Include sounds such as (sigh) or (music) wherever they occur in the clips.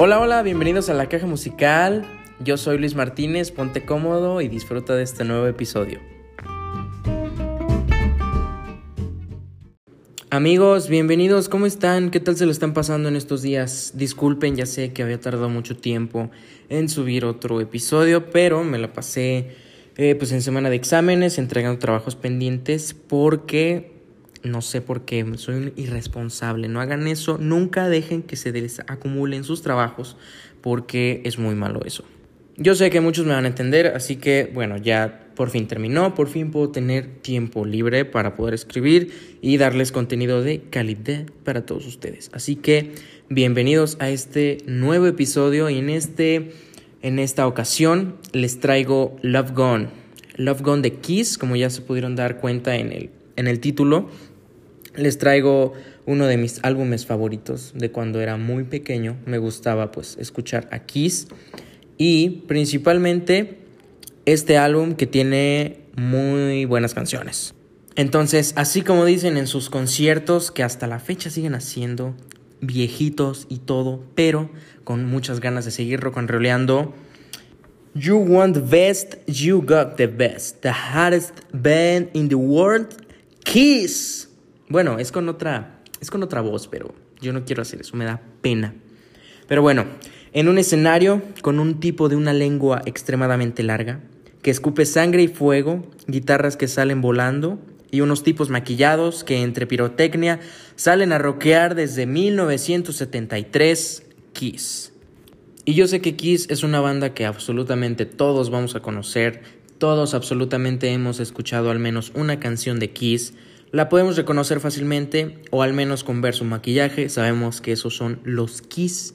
Hola, hola, bienvenidos a la caja musical. Yo soy Luis Martínez, ponte cómodo y disfruta de este nuevo episodio. Amigos, bienvenidos, ¿cómo están? ¿Qué tal se lo están pasando en estos días? Disculpen, ya sé que había tardado mucho tiempo en subir otro episodio, pero me la pasé eh, pues en semana de exámenes, entregando trabajos pendientes porque no sé por qué, soy un irresponsable. No hagan eso, nunca dejen que se les acumulen sus trabajos porque es muy malo eso. Yo sé que muchos me van a entender, así que bueno, ya por fin terminó, por fin puedo tener tiempo libre para poder escribir y darles contenido de calidad para todos ustedes. Así que bienvenidos a este nuevo episodio y en este en esta ocasión les traigo Love Gone. Love Gone de Kiss, como ya se pudieron dar cuenta en el en el título les traigo uno de mis álbumes favoritos de cuando era muy pequeño. Me gustaba pues escuchar a Kiss y principalmente este álbum que tiene muy buenas canciones. Entonces, así como dicen en sus conciertos que hasta la fecha siguen haciendo viejitos y todo, pero con muchas ganas de seguir rock and. You want the best, you got the best. The hottest band in the world Kiss. Bueno, es con otra, es con otra voz, pero yo no quiero hacer eso, me da pena. Pero bueno, en un escenario con un tipo de una lengua extremadamente larga, que escupe sangre y fuego, guitarras que salen volando y unos tipos maquillados que entre pirotecnia salen a rockear desde 1973 Kiss. Y yo sé que Kiss es una banda que absolutamente todos vamos a conocer, todos absolutamente hemos escuchado al menos una canción de Kiss. La podemos reconocer fácilmente o al menos con ver su maquillaje. Sabemos que esos son los Kiss.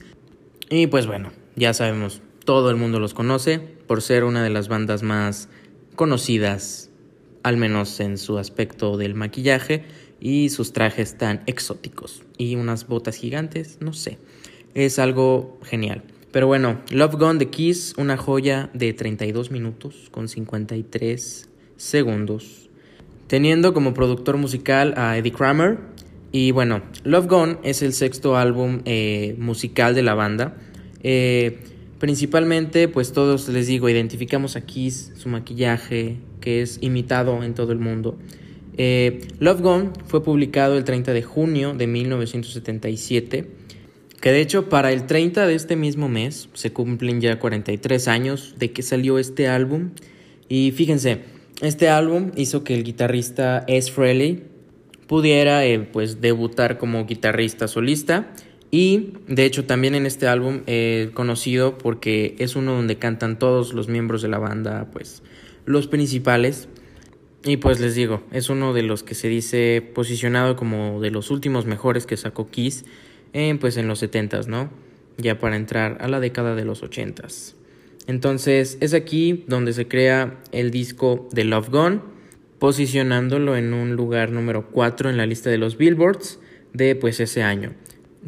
Y pues bueno, ya sabemos, todo el mundo los conoce por ser una de las bandas más conocidas, al menos en su aspecto del maquillaje y sus trajes tan exóticos. Y unas botas gigantes, no sé. Es algo genial. Pero bueno, Love Gone de Kiss, una joya de 32 minutos con 53 segundos. Teniendo como productor musical a Eddie Kramer. Y bueno, Love Gone es el sexto álbum eh, musical de la banda. Eh, principalmente, pues todos les digo, identificamos a Kiss, su maquillaje, que es imitado en todo el mundo. Eh, Love Gone fue publicado el 30 de junio de 1977 que de hecho para el 30 de este mismo mes se cumplen ya 43 años de que salió este álbum. Y fíjense, este álbum hizo que el guitarrista S. Frehley pudiera eh, pues debutar como guitarrista solista. Y de hecho también en este álbum eh, conocido porque es uno donde cantan todos los miembros de la banda, pues los principales. Y pues les digo, es uno de los que se dice posicionado como de los últimos mejores que sacó Kiss en, pues en los 70s, ¿no? Ya para entrar a la década de los 80s. Entonces es aquí donde se crea el disco de Love Gone, posicionándolo en un lugar número 4 en la lista de los Billboards de pues ese año,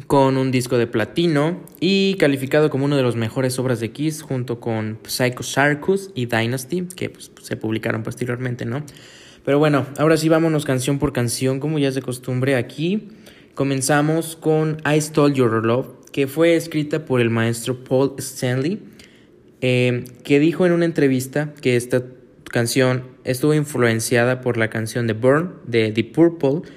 con un disco de platino y calificado como una de las mejores obras de Kiss junto con Psycho Circus y Dynasty, que pues, se publicaron posteriormente, ¿no? Pero bueno, ahora sí vámonos canción por canción, como ya es de costumbre aquí. Comenzamos con I Stole Your Love, que fue escrita por el maestro Paul Stanley, eh, que dijo en una entrevista que esta canción estuvo influenciada por la canción de Burn de The Purple.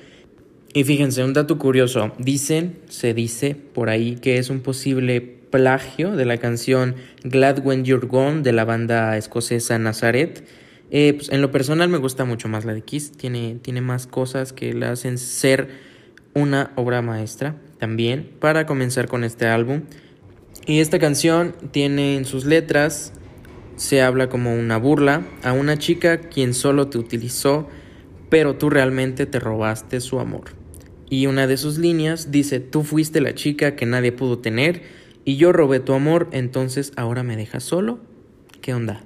Y fíjense, un dato curioso, dicen, se dice por ahí que es un posible plagio de la canción Glad When You're Gone de la banda escocesa Nazareth. Eh, pues, en lo personal me gusta mucho más la de Kiss, tiene, tiene más cosas que la hacen ser una obra maestra también para comenzar con este álbum. Y esta canción tiene en sus letras, se habla como una burla a una chica quien solo te utilizó, pero tú realmente te robaste su amor. Y una de sus líneas dice, tú fuiste la chica que nadie pudo tener y yo robé tu amor, entonces ahora me dejas solo. ¿Qué onda?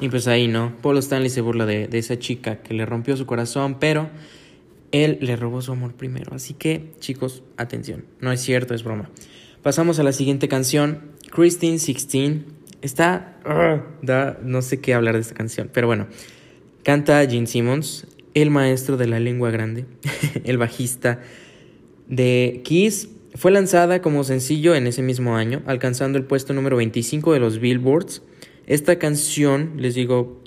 Y pues ahí, ¿no? Paul Stanley se burla de, de esa chica que le rompió su corazón, pero él le robó su amor primero. Así que, chicos, atención. No es cierto, es broma. Pasamos a la siguiente canción, Christine 16. Está... da, no sé qué hablar de esta canción, pero bueno. Canta Gene Simmons, el maestro de la lengua grande, (laughs) el bajista de Kiss. fue lanzada como sencillo en ese mismo año, alcanzando el puesto número 25 de los Billboards. Esta canción, les digo,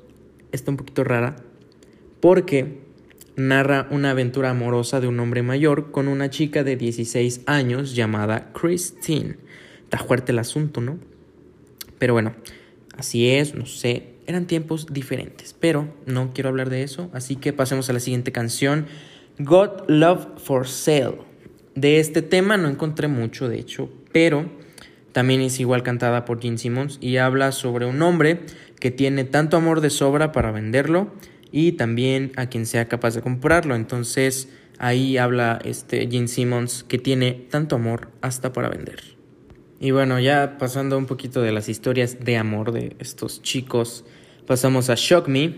está un poquito rara porque narra una aventura amorosa de un hombre mayor con una chica de 16 años llamada Christine. Está fuerte el asunto, ¿no? Pero bueno, así es, no sé, eran tiempos diferentes, pero no quiero hablar de eso, así que pasemos a la siguiente canción, God Love for Sale. De este tema no encontré mucho, de hecho, pero también es igual cantada por Gene Simmons y habla sobre un hombre que tiene tanto amor de sobra para venderlo y también a quien sea capaz de comprarlo. Entonces ahí habla este Gene Simmons que tiene tanto amor hasta para vender. Y bueno, ya pasando un poquito de las historias de amor de estos chicos, pasamos a Shock Me,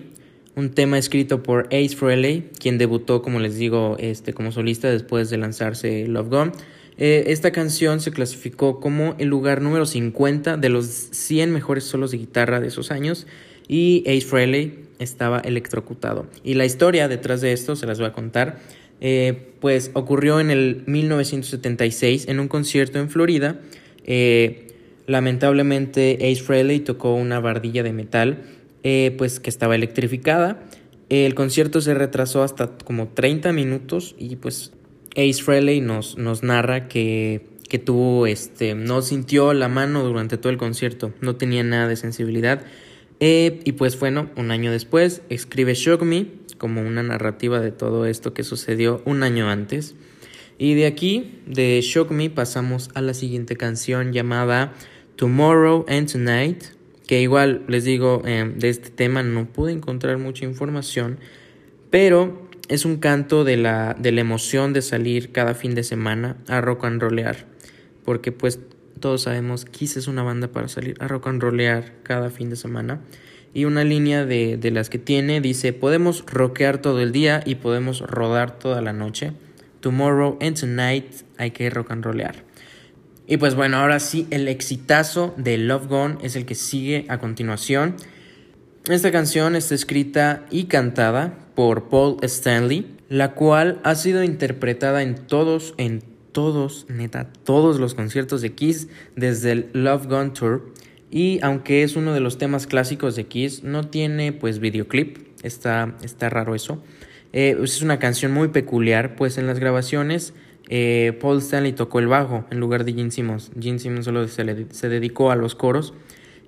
un tema escrito por Ace Frehley, quien debutó, como les digo, este, como solista después de lanzarse Love Gone. Eh, esta canción se clasificó como el lugar número 50 de los 100 mejores solos de guitarra de esos años y Ace Frehley estaba electrocutado. Y la historia detrás de esto se las voy a contar. Eh, pues ocurrió en el 1976 en un concierto en Florida. Eh, lamentablemente Ace Frehley tocó una bardilla de metal eh, pues que estaba electrificada. El concierto se retrasó hasta como 30 minutos y pues Ace Frehley nos, nos narra que, que tuvo, este, no sintió la mano durante todo el concierto, no tenía nada de sensibilidad. Eh, y pues bueno, un año después escribe Shock Me como una narrativa de todo esto que sucedió un año antes. Y de aquí, de Shock Me, pasamos a la siguiente canción llamada Tomorrow and Tonight, que igual les digo, eh, de este tema no pude encontrar mucha información, pero es un canto de la, de la emoción de salir cada fin de semana a rock and rollear, porque pues todos sabemos Kiss es una banda para salir a rock and rollear cada fin de semana. Y una línea de, de las que tiene dice, podemos rockear todo el día y podemos rodar toda la noche. Tomorrow and tonight hay que rock and rollear. Y pues bueno, ahora sí, el exitazo de Love Gone es el que sigue a continuación. Esta canción está escrita y cantada por Paul Stanley, la cual ha sido interpretada en todos, en todos, neta, todos los conciertos de Kiss desde el Love Gone Tour. Y aunque es uno de los temas clásicos de Kiss, no tiene pues videoclip, está, está raro eso. Eh, es una canción muy peculiar, pues en las grabaciones eh, Paul Stanley tocó el bajo en lugar de Gene Simmons. Gene Simmons solo se, dedicó a los coros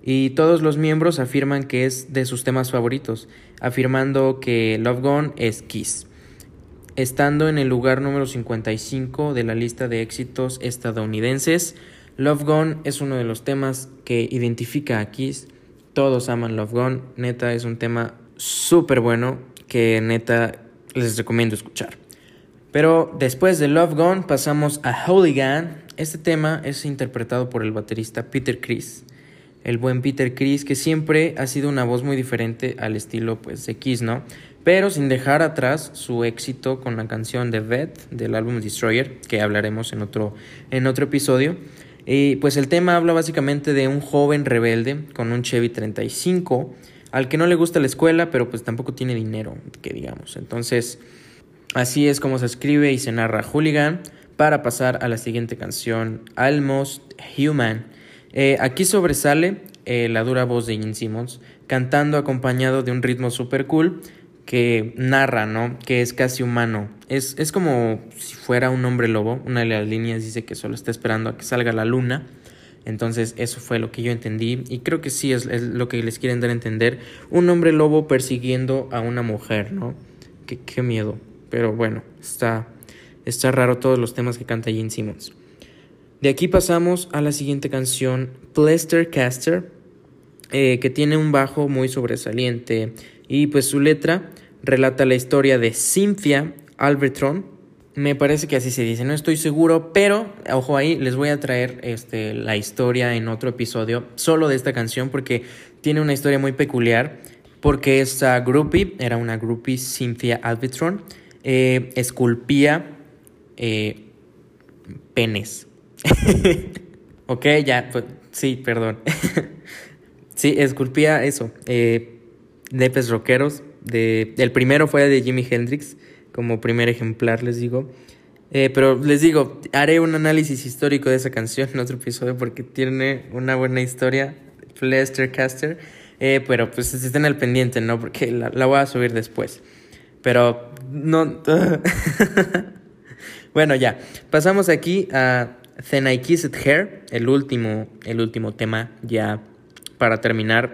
y todos los miembros afirman que es de sus temas favoritos, afirmando que Love Gone es Kiss. Estando en el lugar número 55 de la lista de éxitos estadounidenses, Love Gone es uno de los temas que identifica a Kiss. Todos aman Love Gone, neta es un tema súper bueno que neta les recomiendo escuchar. Pero después de Love Gone pasamos a Hooligan. Este tema es interpretado por el baterista Peter Criss. El buen Peter Criss que siempre ha sido una voz muy diferente al estilo pues de Kiss, ¿no? Pero sin dejar atrás su éxito con la canción de Vet del álbum Destroyer, que hablaremos en otro, en otro episodio. Y pues el tema habla básicamente de un joven rebelde con un Chevy 35 al que no le gusta la escuela, pero pues tampoco tiene dinero, que digamos. Entonces, Así es como se escribe y se narra Hooligan para pasar a la siguiente canción, Almost Human. Eh, aquí sobresale eh, la dura voz de Gene Simmons cantando acompañado de un ritmo super cool que narra, ¿no? Que es casi humano. Es, es como si fuera un hombre lobo. Una de las líneas dice que solo está esperando a que salga la luna. Entonces eso fue lo que yo entendí y creo que sí es, lo que les quieren dar a entender. Un hombre lobo persiguiendo a una mujer, ¿no? Qué, qué miedo. Pero bueno, está, está raro todos los temas que canta Gene Simmons. De aquí pasamos a la siguiente canción, Plester Caster, eh, que tiene un bajo muy sobresaliente y pues su letra relata la historia de Cynthia Albertron. Me parece que así se dice, no estoy seguro, pero ojo ahí, les voy a traer este, la historia en otro episodio solo de esta canción porque tiene una historia muy peculiar. Porque esta groupie era una groupie Cynthia Albertron eh, esculpía eh, penes. (laughs) ok, ya, pues, sí, perdón. (laughs) sí, esculpía eso, eh, nepes rockeros. De, el primero fue de Jimi Hendrix, como primer ejemplar, les digo. Eh, pero les digo, haré un análisis histórico de esa canción en otro episodio porque tiene una buena historia. Lester Caster. Eh, pero pues estén al pendiente, ¿no? Porque la, la voy a subir después. Pero no. (laughs) bueno, ya. Pasamos aquí a Then I Kissed Hair, el último, el último tema ya para terminar.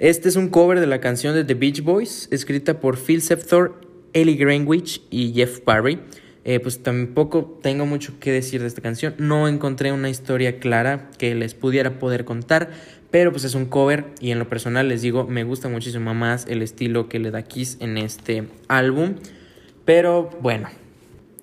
Este es un cover de la canción de The Beach Boys, escrita por Phil Septor, Ellie Greenwich y Jeff Barry. Eh, pues tampoco tengo mucho que decir de esta canción. No encontré una historia clara que les pudiera poder contar, pero pues es un cover y en lo personal les digo, me gusta muchísimo más el estilo que le da Kiss en este álbum. Pero bueno,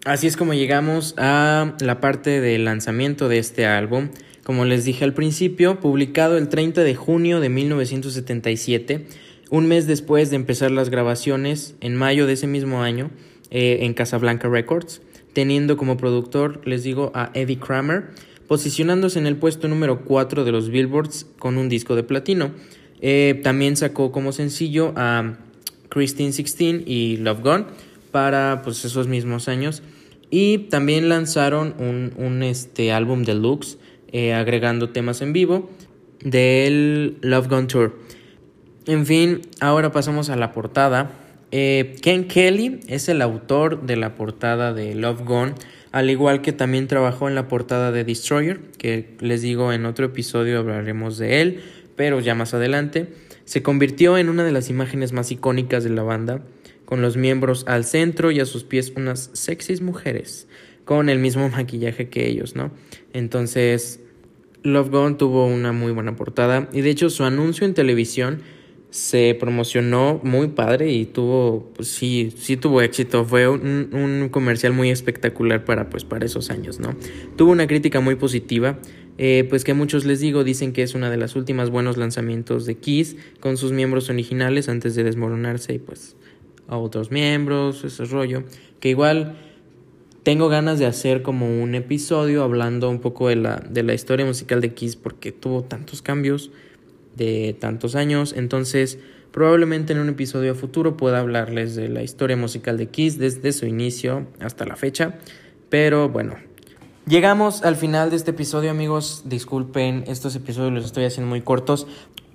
así es como llegamos a la parte del lanzamiento de este álbum. Como les dije al principio, publicado el 30 de junio de 1977, un mes después de empezar las grabaciones, en mayo de ese mismo año, eh, en Casablanca Records, teniendo como productor, les digo, a Eddie Kramer, posicionándose en el puesto número 4 de los Billboards con un disco de platino. Eh, también sacó como sencillo a Christine 16 y Love Gone para pues, esos mismos años. Y también lanzaron un, un este, álbum deluxe eh, agregando temas en vivo del Love Gone Tour. En fin, ahora pasamos a la portada. Eh, Ken Kelly es el autor de la portada de Love Gone al igual que también trabajó en la portada de Destroyer, que les digo en otro episodio hablaremos de él, pero ya más adelante. Se convirtió en una de las imágenes más icónicas de la banda, con los miembros al centro y a sus pies unas sexys mujeres, con el mismo (laughs) maquillaje que ellos, ¿no? Entonces, Love Gone tuvo una muy buena portada y de hecho su anuncio en televisión se promocionó muy padre y tuvo, pues sí, sí tuvo éxito. Fue un, un, comercial muy espectacular para, pues, para esos años, ¿no? Tuvo una crítica muy positiva, eh, pues que muchos les digo dicen que es una de las últimas buenos lanzamientos de Kiss con sus miembros originales antes de desmoronarse y pues a otros miembros, ese rollo, que igual tengo ganas de hacer como un episodio hablando un poco de la, de la historia musical de Kiss porque tuvo tantos cambios de tantos años. Entonces, probablemente en un episodio futuro pueda hablarles de la historia musical de Kiss desde su inicio hasta la fecha. Pero bueno, llegamos al final de este episodio, amigos. Disculpen, estos episodios los estoy haciendo muy cortos.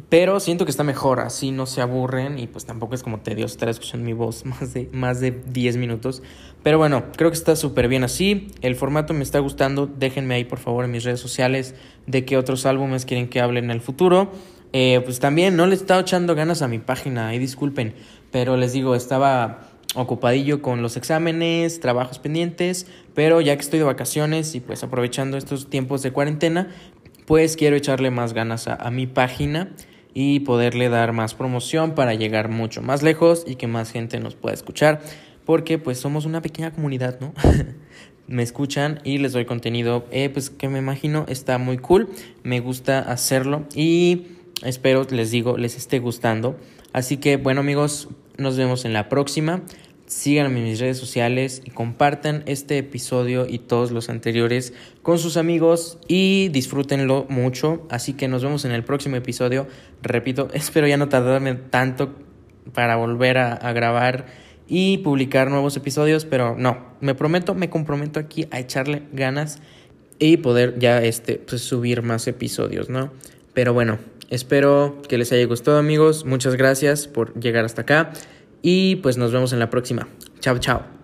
Pero siento que está mejor, así no se aburren y pues tampoco es como tedioso estar escuchando mi voz (laughs) más de, más de 10 minutos. Pero bueno, creo que está súper bien así. El formato me está gustando. Déjenme ahí por favor en mis redes sociales de qué otros álbumes quieren que hable en el futuro. Eh, pues también no le estaba echando ganas a mi página, ahí disculpen, pero les digo, estaba ocupadillo con los exámenes, trabajos pendientes, pero ya que estoy de vacaciones y pues aprovechando estos tiempos de cuarentena, pues quiero echarle más ganas a, mi página y poderle dar más promoción para llegar mucho más lejos y que más gente nos pueda escuchar, porque pues somos una pequeña comunidad, ¿no? (laughs) me escuchan y les doy contenido, eh, pues que me imagino está muy cool, me gusta hacerlo y Espero, les digo, les esté gustando. Así que bueno amigos, nos vemos en la próxima. Síganme en mis redes sociales y compartan este episodio y todos los anteriores con sus amigos y disfrútenlo mucho. Así que nos vemos en el próximo episodio. Repito, (laughs) espero ya no tardarme tanto para volver a, grabar y publicar nuevos episodios, pero no, me prometo, me comprometo aquí a echarle ganas y poder ya este pues, subir más episodios, ¿no? Pero bueno, Espero que les haya gustado amigos. Muchas gracias por llegar hasta acá. Y pues nos vemos en la próxima. Chao, chao.